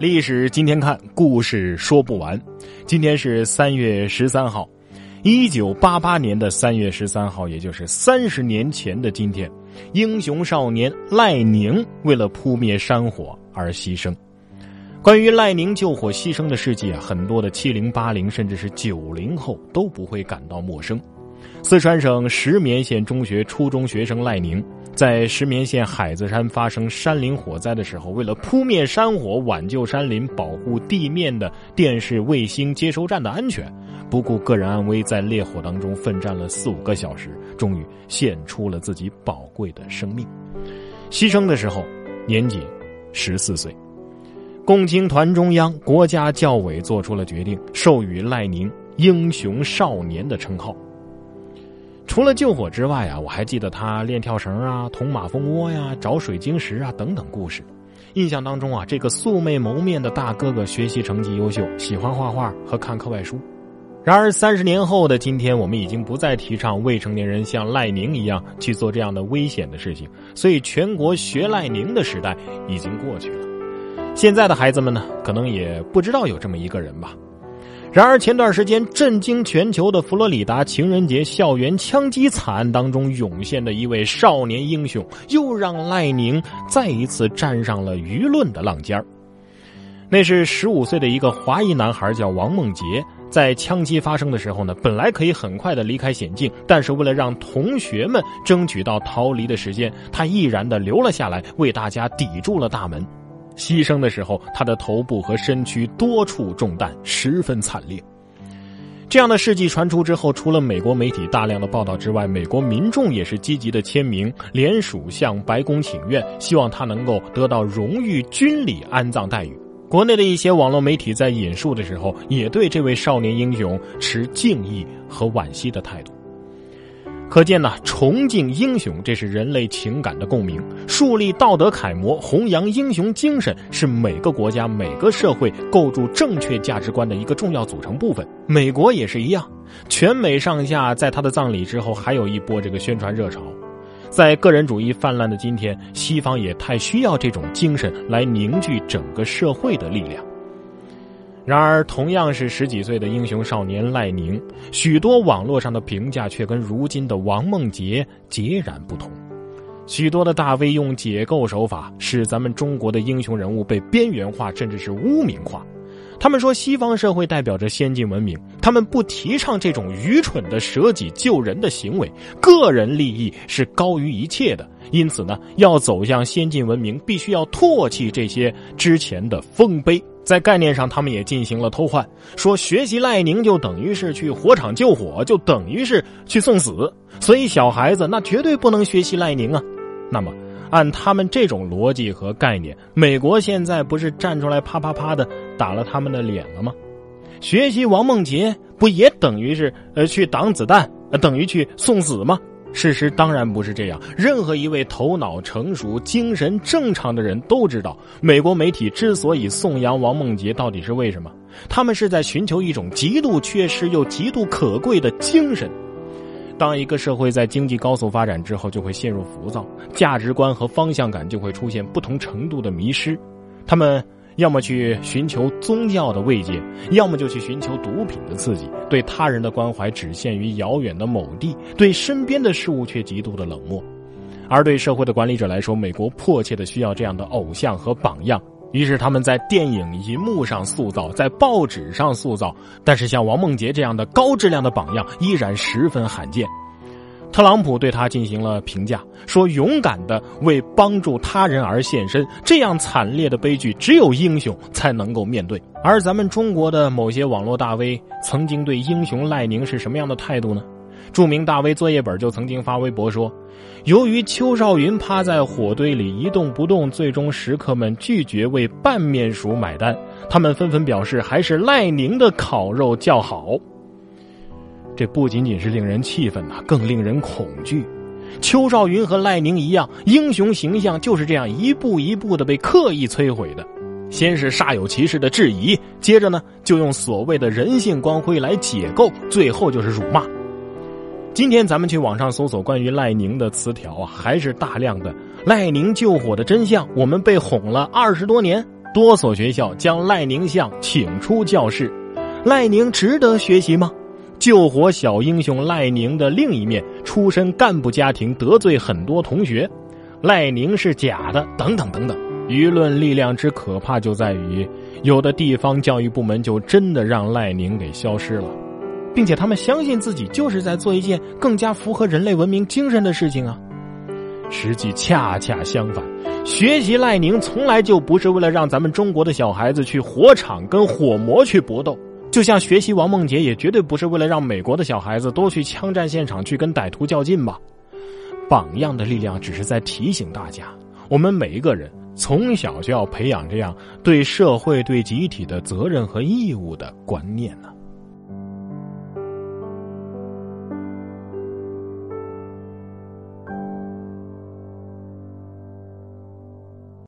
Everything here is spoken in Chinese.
历史今天看，故事说不完。今天是三月十三号，一九八八年的三月十三号，也就是三十年前的今天，英雄少年赖宁为了扑灭山火而牺牲。关于赖宁救火牺牲的事迹啊，很多的七零八零甚至是九零后都不会感到陌生。四川省石棉县中学初中学生赖宁。在石棉县海子山发生山林火灾的时候，为了扑灭山火、挽救山林、保护地面的电视卫星接收站的安全，不顾个人安危，在烈火当中奋战了四五个小时，终于献出了自己宝贵的生命。牺牲的时候，年仅十四岁。共青团中央、国家教委做出了决定，授予赖宁“英雄少年”的称号。除了救火之外啊，我还记得他练跳绳啊、捅马蜂窝呀、找水晶石啊等等故事。印象当中啊，这个素昧谋面的大哥哥学习成绩优秀，喜欢画画和看课外书。然而三十年后的今天，我们已经不再提倡未成年人像赖宁一样去做这样的危险的事情，所以全国学赖宁的时代已经过去了。现在的孩子们呢，可能也不知道有这么一个人吧。然而，前段时间震惊全球的佛罗里达情人节校园枪击惨案当中涌现的一位少年英雄，又让赖宁再一次站上了舆论的浪尖儿。那是十五岁的一个华裔男孩，叫王梦杰。在枪击发生的时候呢，本来可以很快的离开险境，但是为了让同学们争取到逃离的时间，他毅然的留了下来，为大家抵住了大门。牺牲的时候，他的头部和身躯多处中弹，十分惨烈。这样的事迹传出之后，除了美国媒体大量的报道之外，美国民众也是积极的签名，联署向白宫请愿，希望他能够得到荣誉军礼安葬待遇。国内的一些网络媒体在引述的时候，也对这位少年英雄持敬意和惋惜的态度。可见呢，崇敬英雄，这是人类情感的共鸣；树立道德楷模，弘扬英雄精神，是每个国家、每个社会构筑正确价值观的一个重要组成部分。美国也是一样，全美上下在他的葬礼之后，还有一波这个宣传热潮。在个人主义泛滥的今天，西方也太需要这种精神来凝聚整个社会的力量。然而，同样是十几岁的英雄少年赖宁，许多网络上的评价却跟如今的王梦杰截然不同。许多的大 V 用解构手法，使咱们中国的英雄人物被边缘化，甚至是污名化。他们说，西方社会代表着先进文明，他们不提倡这种愚蠢的舍己救人的行为，个人利益是高于一切的。因此呢，要走向先进文明，必须要唾弃这些之前的丰碑。在概念上，他们也进行了偷换，说学习赖宁就等于是去火场救火，就等于是去送死，所以小孩子那绝对不能学习赖宁啊。那么，按他们这种逻辑和概念，美国现在不是站出来啪啪啪的打了他们的脸了吗？学习王梦杰不也等于是呃去挡子弹，等于去送死吗？事实当然不是这样。任何一位头脑成熟、精神正常的人都知道，美国媒体之所以颂扬王梦洁，到底是为什么？他们是在寻求一种极度缺失又极度可贵的精神。当一个社会在经济高速发展之后，就会陷入浮躁，价值观和方向感就会出现不同程度的迷失。他们。要么去寻求宗教的慰藉，要么就去寻求毒品的刺激。对他人的关怀只限于遥远的某地，对身边的事物却极度的冷漠。而对社会的管理者来说，美国迫切的需要这样的偶像和榜样。于是他们在电影银幕上塑造，在报纸上塑造。但是像王梦洁这样的高质量的榜样，依然十分罕见。特朗普对他进行了评价，说：“勇敢的为帮助他人而献身，这样惨烈的悲剧，只有英雄才能够面对。”而咱们中国的某些网络大 V 曾经对英雄赖宁是什么样的态度呢？著名大 V 作业本就曾经发微博说：“由于邱少云趴在火堆里一动不动，最终食客们拒绝为拌面鼠买单，他们纷纷表示还是赖宁的烤肉较好。”这不仅仅是令人气愤呐，更令人恐惧。邱少云和赖宁一样，英雄形象就是这样一步一步的被刻意摧毁的。先是煞有其事的质疑，接着呢，就用所谓的人性光辉来解构，最后就是辱骂。今天咱们去网上搜索关于赖宁的词条啊，还是大量的“赖宁救火的真相”，我们被哄了二十多年。多所学校将赖宁像请出教室。赖宁值得学习吗？救火小英雄赖宁的另一面，出身干部家庭，得罪很多同学，赖宁是假的，等等等等。舆论力量之可怕就在于，有的地方教育部门就真的让赖宁给消失了，并且他们相信自己就是在做一件更加符合人类文明精神的事情啊。实际恰恰相反，学习赖宁从来就不是为了让咱们中国的小孩子去火场跟火魔去搏斗。就像学习王梦洁，也绝对不是为了让美国的小孩子多去枪战现场去跟歹徒较劲吧。榜样的力量只是在提醒大家，我们每一个人从小就要培养这样对社会、对集体的责任和义务的观念呢。